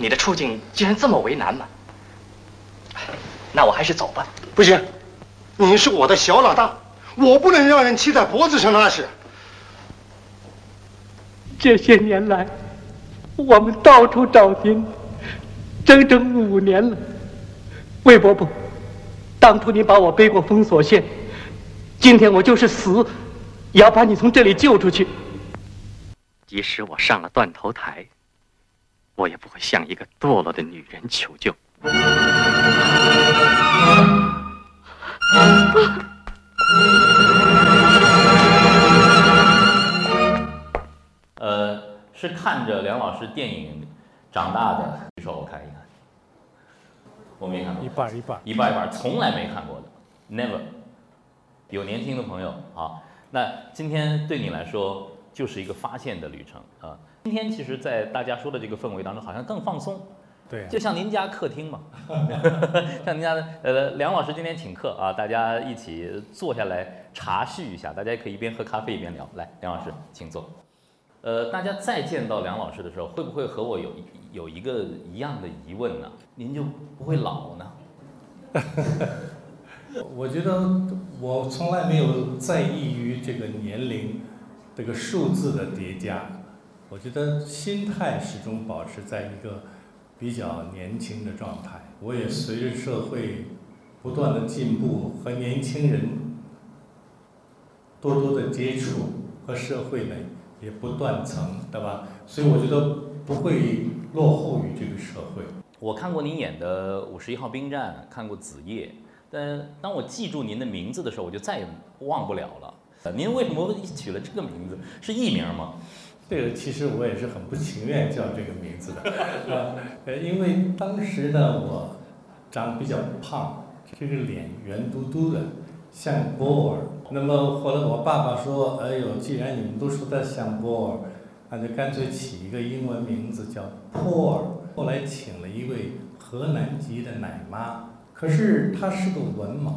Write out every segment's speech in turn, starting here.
你的处境竟然这么为难吗？那我还是走吧。不行，你是我的小老大，我不能让人骑在脖子上拉屎。这些年来，我们到处找您，整整五年了。魏伯伯，当初你把我背过封锁线，今天我就是死，也要把你从这里救出去。即使我上了断头台，我也不会向一个堕落的女人求救。呃，是看着梁老师电影长大的，举手我看一看。我没看过，一半一半，一半一半，从来没看过的，never。有年轻的朋友啊，那今天对你来说就是一个发现的旅程啊。今天其实，在大家说的这个氛围当中，好像更放松。对，就像您家客厅嘛，像您家的呃，梁老师今天请客啊，大家一起坐下来茶叙一下，大家也可以一边喝咖啡一边聊。来，梁老师，请坐。呃，大家再见到梁老师的时候，会不会和我有有一个一样的疑问呢？您就不会老呢？我觉得我从来没有在意于这个年龄这个数字的叠加，我觉得心态始终保持在一个。比较年轻的状态，我也随着社会不断的进步和年轻人多多的接触，和社会呢也不断层，对吧？所以我觉得不会落后于这个社会。我看过您演的《五十一号兵站》，看过《子夜》，但当我记住您的名字的时候，我就再也忘不了了。您为什么取了这个名字？是艺名吗？这个其实我也是很不情愿叫这个名字的，啊，呃，因为当时呢我长比较胖，这个脸圆嘟嘟的，像波尔。那么后来我爸爸说，哎呦，既然你们都说他像波尔，那就干脆起一个英文名字叫 Paul。后来请了一位河南籍的奶妈，可是她是个文盲，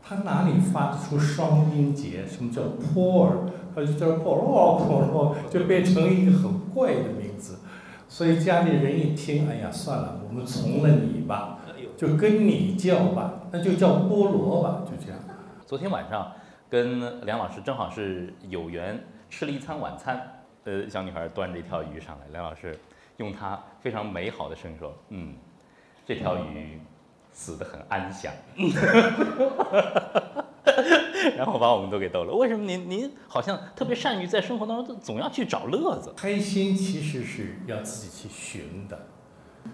她哪里发得出双音节？什么叫 Paul？他就叫破落破落，就变成一个很怪的名字，所以家里人一听，哎呀，算了，我们从了你吧，就跟你叫吧，那就叫菠萝吧，就这样。昨天晚上跟梁老师正好是有缘吃了一餐晚餐，呃，小女孩端着一条鱼上来，梁老师用他非常美好的声音说：“嗯，这条鱼死得很安详。” 然后把我们都给逗了。为什么您您好像特别善于在生活当中总要去找乐子？开心其实是要自己去寻的，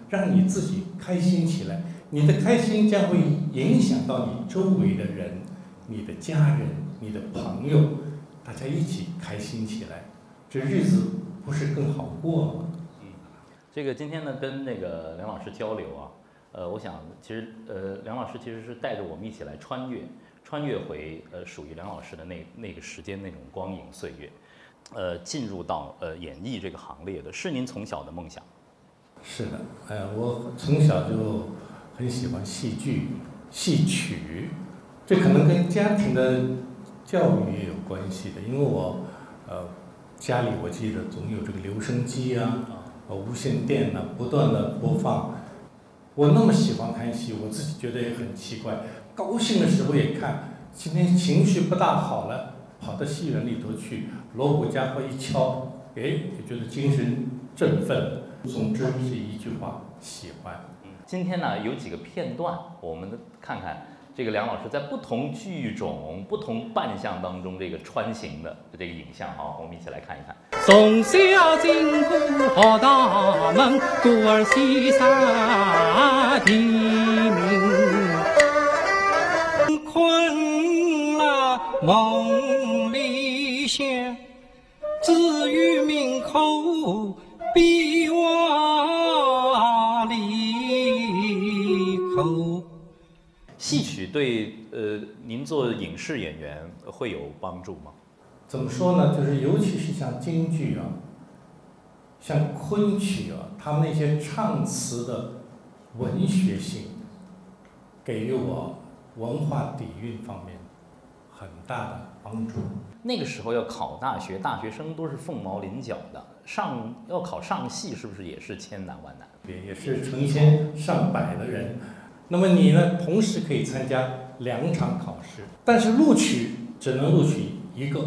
让你自己开心起来，你的开心将会影响到你周围的人、你的家人、你的朋友，大家一起开心起来，这日子不是更好过吗？嗯，这个今天呢跟那个梁老师交流啊，呃，我想其实呃梁老师其实是带着我们一起来穿越。穿越回呃属于梁老师的那那个时间那种光影岁月，呃进入到呃演艺这个行列的是您从小的梦想。是的，哎，我从小就很喜欢戏剧、戏曲，这可能跟家庭的教育也有关系的，因为我呃家里我记得总有这个留声机啊、呃无线电呢不断的播放。我那么喜欢看戏，我自己觉得也很奇怪。高兴的时候也看，今天情绪不大好了，跑到戏园里头去，锣鼓家伙一敲，哎，就觉得精神振奋。总之是一句话，喜欢。今天呢，有几个片段，我们看看这个梁老师在不同剧种、不同扮相当中这个穿行的这个影像啊，我们一起来看一看。从小进古河大门，故儿西山的梦里想，只与命口比瓦里口。戏曲对呃，您做影视演员会有帮助吗？怎么说呢？就是尤其是像京剧啊，像昆曲啊，他们那些唱词的文学性，给予我文化底蕴方面很大的帮助。那个时候要考大学，大学生都是凤毛麟角的，上要考上戏是不是也是千难万难？也也是成千上百的人。那么你呢，同时可以参加两场考试，但是录取只能录取一个。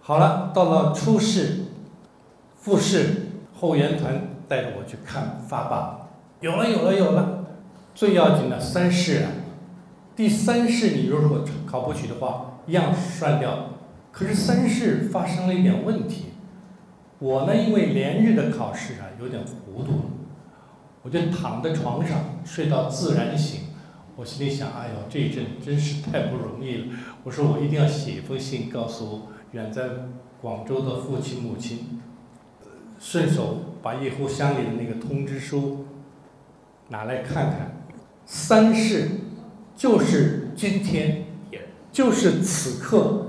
好了，到了初试、复试，后援团带着我去看发榜，有了，有了，有了。最要紧的三试啊，第三试你如果考不取的话，一样涮掉。可是三试发生了一点问题，我呢因为连日的考试啊，有点糊涂了，我就躺在床上睡到自然醒。我心里想，哎呦，这一阵真是太不容易了。我说我一定要写一封信告诉远在广州的父亲母亲，顺手把叶湖乡里的那个通知书拿来看看。三试就是今天，就是此刻，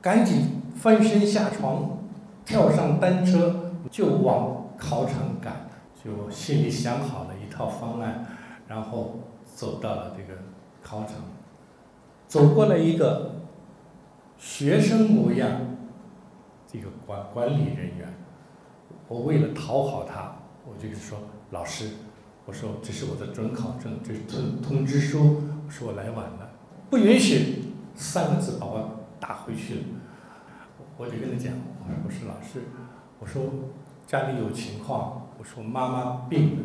赶紧翻身下床，跳上单车就往考场赶，就心里想好了一套方案，然后走到了这个考场，走过了一个学生模样，这个管管理人员，我为了讨好他，我就说老师。我说这是我的准考证，这是通通知书。我说我来晚了，不允许三个字把我打回去了。我就跟他讲，我说我是老师，我说家里有情况，我说妈妈病了。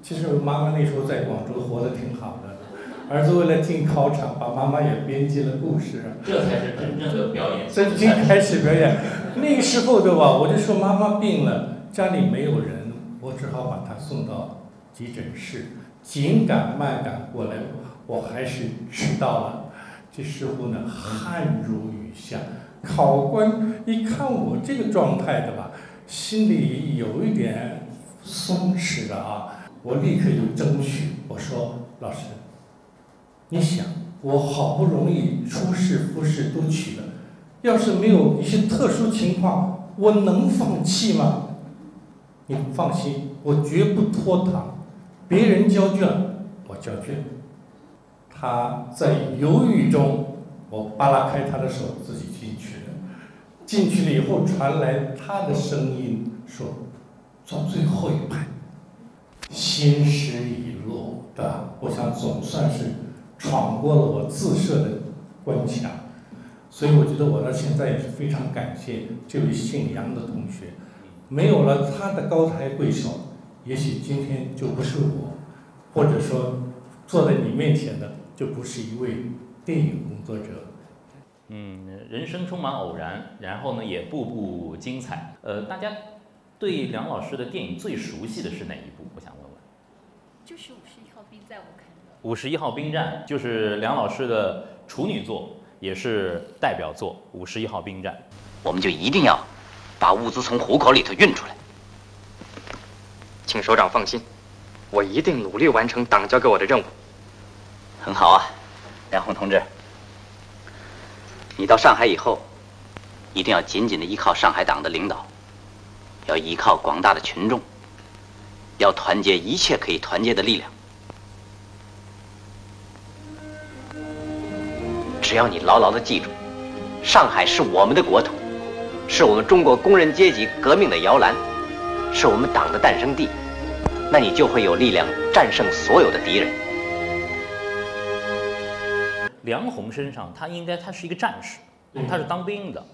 其实我妈妈那时候在广州活得挺好的，儿子为了进考场，把妈妈也编辑了故事。这才是真正的表演。真正开始表演，那个时候对吧？我就说妈妈病了，家里没有人，我只好把她送到。急诊室，紧赶慢赶过来，我还是迟到了。这时候呢，汗如雨下。考官一看我这个状态的吧，心里有一点松弛了啊。我立刻就争取，我说：“老师，你想，我好不容易初试、复试都取了，要是没有一些特殊情况，我能放弃吗？你放心，我绝不拖堂。”别人交卷，我交卷。他在犹豫中，我扒拉开他的手，自己进去了。进去了以后，传来他的声音说：“坐最后一排。”心事已落，对吧？我想总算是闯过了我自设的关卡。所以我觉得我到现在也是非常感谢这位姓杨的同学，没有了他的高抬贵手。也许今天就不是我，或者说坐在你面前的就不是一位电影工作者。嗯，人生充满偶然，然后呢也步步精彩。呃，大家对梁老师的电影最熟悉的是哪一部？我想问问。就是《五十一号兵站》，我看的。五十一号兵站就是梁老师的处女作，也是代表作《五十一号兵站》。我们就一定要把物资从虎口里头运出来。请首长放心，我一定努力完成党交给我的任务。很好啊，梁红同志，你到上海以后，一定要紧紧的依靠上海党的领导，要依靠广大的群众，要团结一切可以团结的力量。只要你牢牢的记住，上海是我们的国土，是我们中国工人阶级革命的摇篮。是我们党的诞生地，那你就会有力量战胜所有的敌人。梁红身上，他应该他是一个战士，他是当兵的，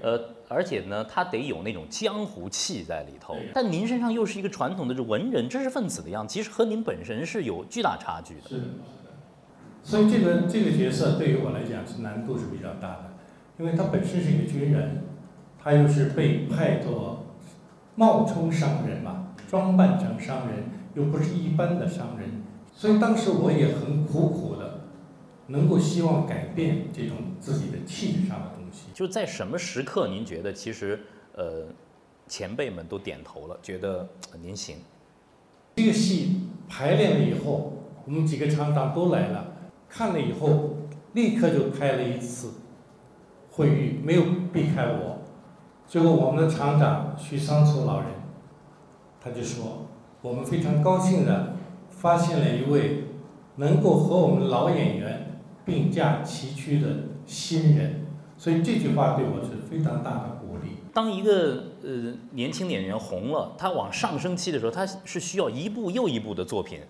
呃，而且呢，他得有那种江湖气在里头。但您身上又是一个传统的这文人、知识分子的样子，其实和您本身是有巨大差距的。是，所以这个这个角色对于我来讲是难度是比较大的，因为他本身是一个军人，他又是被派做。冒充商人嘛，装扮成商人，又不是一般的商人，所以当时我也很苦苦的，能够希望改变这种自己的气质上的东西。就在什么时刻，您觉得其实呃，前辈们都点头了，觉得您行。这个戏排练了以后，我们几个厂长都来了，看了以后，立刻就开了一次会议，没有避开我。最后，我们的厂长徐桑楚老人，他就说：“我们非常高兴的发现了一位能够和我们老演员并驾齐驱的新人。”所以这句话对我是非常大的鼓励。当一个呃年轻演员红了，他往上升期的时候，他是需要一部又一部的作品，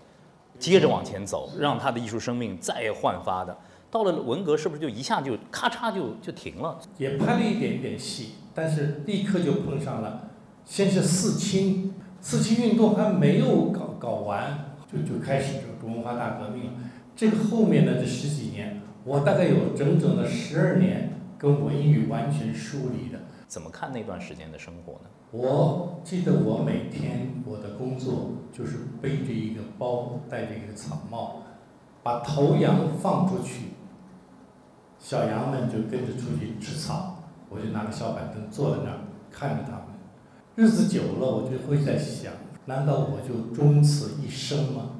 接着往前走，让他的艺术生命再焕发的。到了文革，是不是就一下就咔嚓就就停了？也拍了一点点戏，但是立刻就碰上了，先是四清，四清运动还没有搞搞完，就就开始这个文化大革命了。这个后面的这十几年，我大概有整整的十二年跟文艺完全疏离的。怎么看那段时间的生活呢？我记得我每天我的工作就是背着一个包，戴着一个草帽，把头羊放出去，小羊们就跟着出去吃草，我就拿个小板凳坐在那儿看着他们。日子久了，我就会在想，难道我就终此一生吗？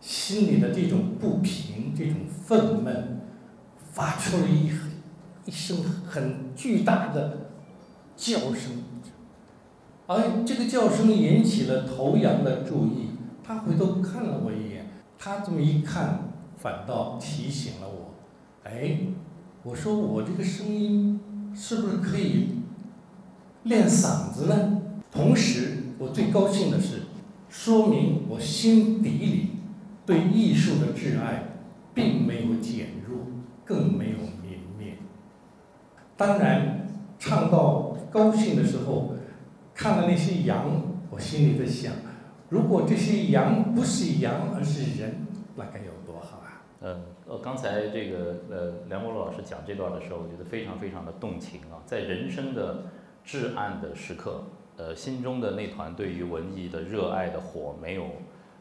心里的这种不平，这种愤懑，发出了一一声很巨大的叫声，而这个叫声引起了头羊的注意，他回头看了我一眼，他这么一看，反倒提醒了我，哎，我说我这个声音是不是可以练嗓子呢？同时，我最高兴的是，说明我心底里。对艺术的挚爱，并没有减弱，更没有泯灭。当然，唱到高兴的时候，看了那些羊，我心里在想：如果这些羊不是羊，而是人，那该有多好啊！嗯，呃，刚才这个呃梁国老师讲这段的时候，我觉得非常非常的动情啊，在人生的至暗的时刻，呃，心中的那团对于文艺的热爱的火没有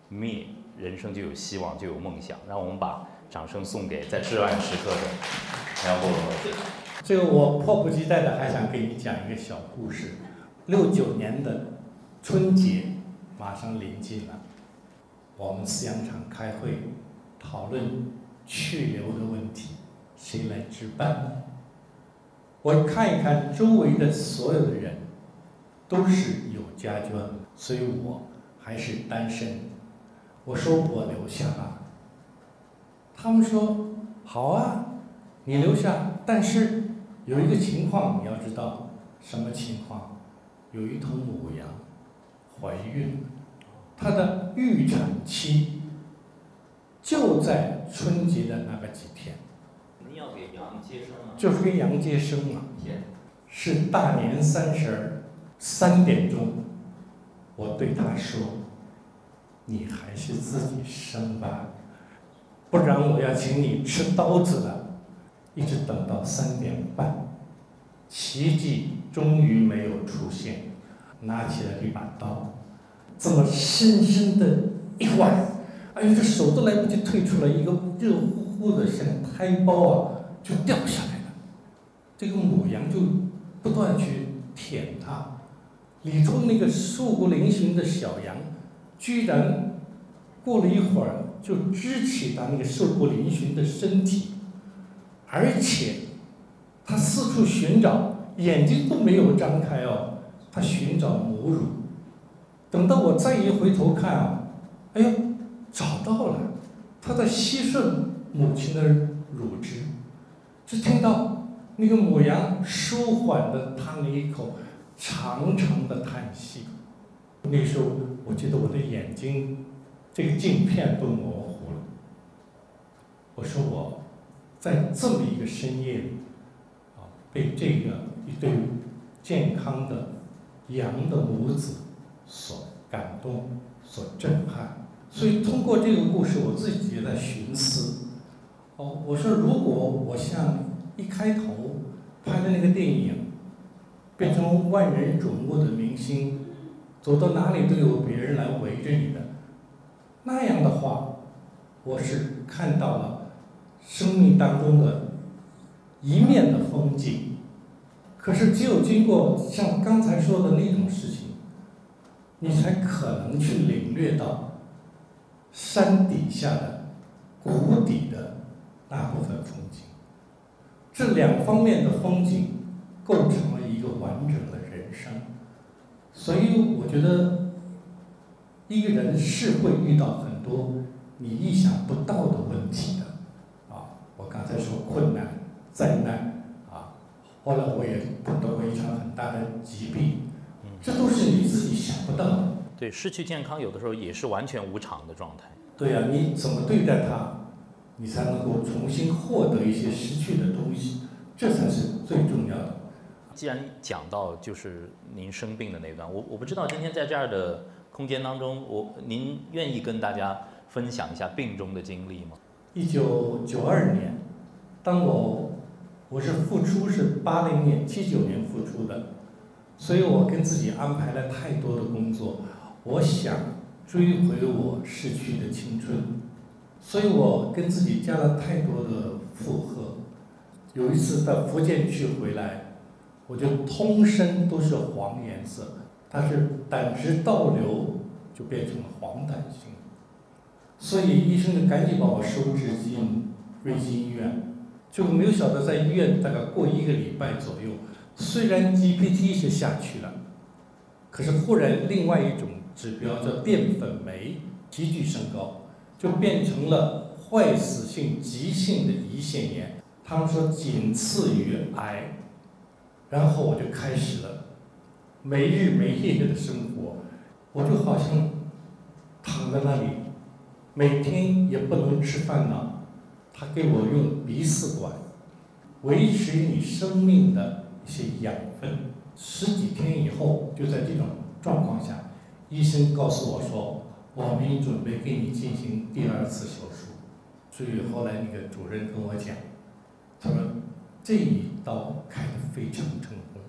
灭。人生就有希望，就有梦想。让我们把掌声送给在至暗时刻的梁国荣。这个我迫不及待的还想给你讲一个小故事。六九年的春节马上临近了，我们饲养场开会讨论去留的问题，谁来值班？我看一看周围的所有的人，都是有家眷，所以我还是单身。我说我留下吧，他们说好啊，你留下，但是有一个情况你要知道，什么情况？有一头母羊怀孕，它的预产期就在春节的那个几天。你要给羊接生啊？就是给羊接生嘛。是大年三十儿三点钟，我对他说。你还是自己生吧，不然我要请你吃刀子了。一直等到三点半，奇迹终于没有出现。拿起了一把刀，这么深深的一剜，哎呦，这手都来不及退出来，一个热乎乎的像胎包啊，就掉下来了。这个母羊就不断去舔它，里头那个瘦骨嶙峋的小羊。居然过了一会儿就支起他那个瘦骨嶙峋的身体，而且他四处寻找，眼睛都没有张开哦，他寻找母乳。等到我再一回头看啊，哎呦，找到了，他在吸吮母亲的乳汁，只听到那个母羊舒缓的叹了一口长长的叹息。那时候，我觉得我的眼睛，这个镜片都模糊了。我说我，在这么一个深夜里，啊，被这个一对健康的羊的母子所感动、所震撼。所以通过这个故事，我自己也在寻思。哦，我说如果我像一开头拍的那个电影，变成万人瞩目的明星。走到哪里都有别人来围着你的，那样的话，我是看到了生命当中的一面的风景。可是只有经过像刚才说的那种事情，你才可能去领略到山底下的谷底的那部分风景。这两方面的风景构成了一个完整的人生。所以我觉得，一个人是会遇到很多你意想不到的问题的，啊，我刚才说困难、灾难，啊，后来我也碰到过一场很大的疾病，这都是你自己想不到的。对，失去健康有的时候也是完全无常的状态。对呀、你怎么对待它，你才能够重新获得一些失去的东西，这才是最重要的。既然讲到就是您生病的那段，我我不知道今天在这样的空间当中，我您愿意跟大家分享一下病中的经历吗？一九九二年，当我我是复出是八零年七九年复出的，所以我跟自己安排了太多的工作，我想追回我逝去的青春，所以我跟自己加了太多的负荷。有一次到福建去回来，我就通身都是黄颜色，它是胆汁倒流就变成了黄疸性。所以医生就赶紧把我收治进瑞金医院，就没有想到在医院大概过一个礼拜左右，虽然 GPT 是下去了，可是忽然另外一种指标叫淀粉酶急剧升高，就变成了坏死性急性的胰腺炎，他们说仅次于癌，然后我就开始了没日没夜的生活，我就好像躺在那里。每天也不能吃饭呢，他给我用鼻饲管维持你生命的一些养分。十几天以后，就在这种状况下，医生告诉我说，我们准备给你进行第二次手术。所以后来那个主任跟我讲，他说这一刀开得非常成功，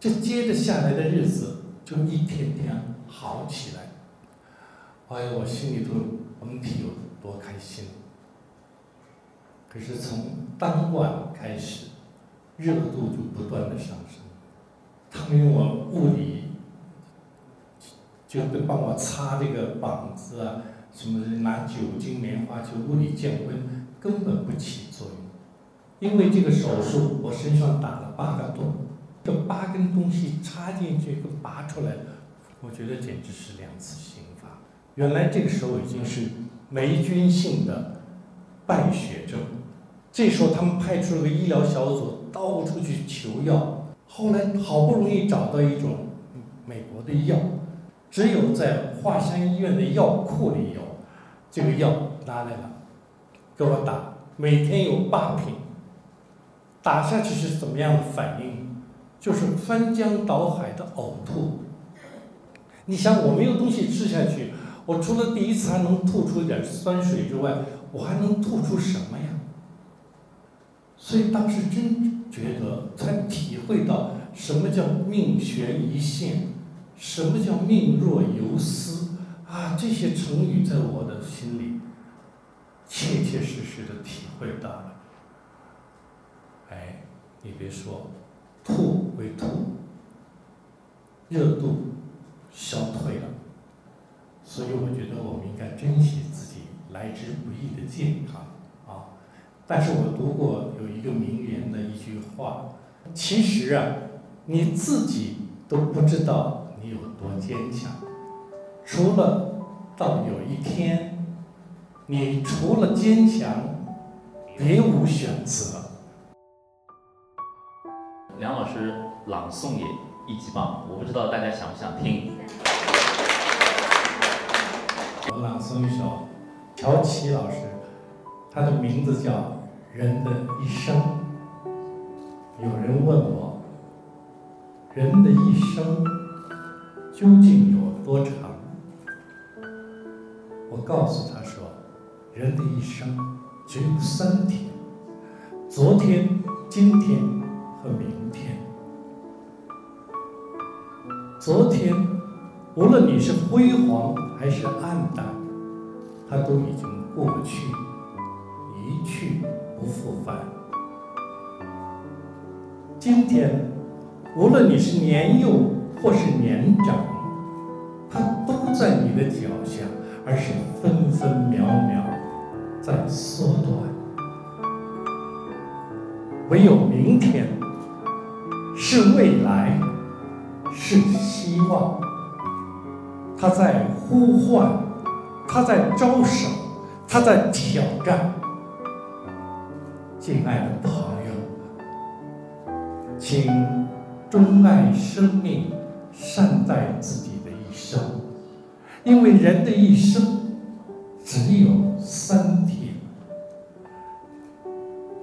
这接着下来的日子就一天天好起来。哎呦，我心里头。甭提有多开心。可是从当晚开始，热度就不断的上升。他们用我物理，就就帮我擦这个膀子啊，什么拿酒精、棉花球物理降温，根本不起作用。因为这个手术，我身上打了八个洞，这八根东西插进去跟拔出来，我觉得简直是两次刑罚。原来这个时候已经是霉菌性的败血症，这时候他们派出了个医疗小组到处去求药，后来好不容易找到一种美国的药，只有在华山医院的药库里有，这个药拿来了，给我打，每天有八瓶，打下去是怎么样的反应？就是翻江倒海的呕吐。你想我没有东西吃下去。我除了第一次还能吐出一点酸水之外，我还能吐出什么呀？所以当时真觉得，才体会到什么叫命悬一线，什么叫命若游丝啊！这些成语在我的心里切切实实的体会到了。你别说，吐归吐，热度消退了。所以我觉得我们应该珍惜自己来之不易的健康啊！但是我读过有一个名言的一句话，其实啊，你自己都不知道你有多坚强，除了到有一天，你除了坚强，别无选择。梁老师朗诵也一级棒，我不知道大家想不想听。我朗诵一首乔琪老师，他的名字叫《人的一生》。有人问我，人的一生究竟有多长？我告诉他说，人的一生只有三天：昨天、今天和明天。昨天，无论你是辉煌还是暗淡，它都已经过去，一去不复返。今天，无论你是年幼或是年长，它都在你的脚下，而是分分秒秒在缩短。唯有明天，是未来，是希望。他在呼唤，他在招手，他在挑战。敬爱的朋友，请钟爱生命，善待自己的一生，因为人的一生只有三天，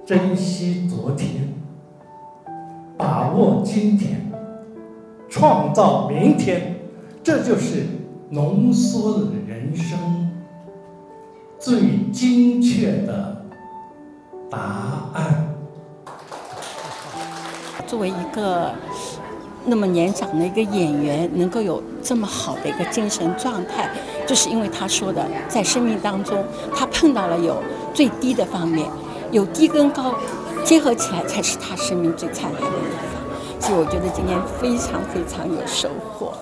珍惜昨天，把握今天，创造明天，这就是浓缩了人生最精确的答案。作为一个那么年长的一个演员，能够有这么好的一个精神状态，就是因为他说的，在生命当中，他碰到了有最低的方面，有低跟高结合起来，才是他生命最灿烂的。所以我觉得今天非常非常有收获。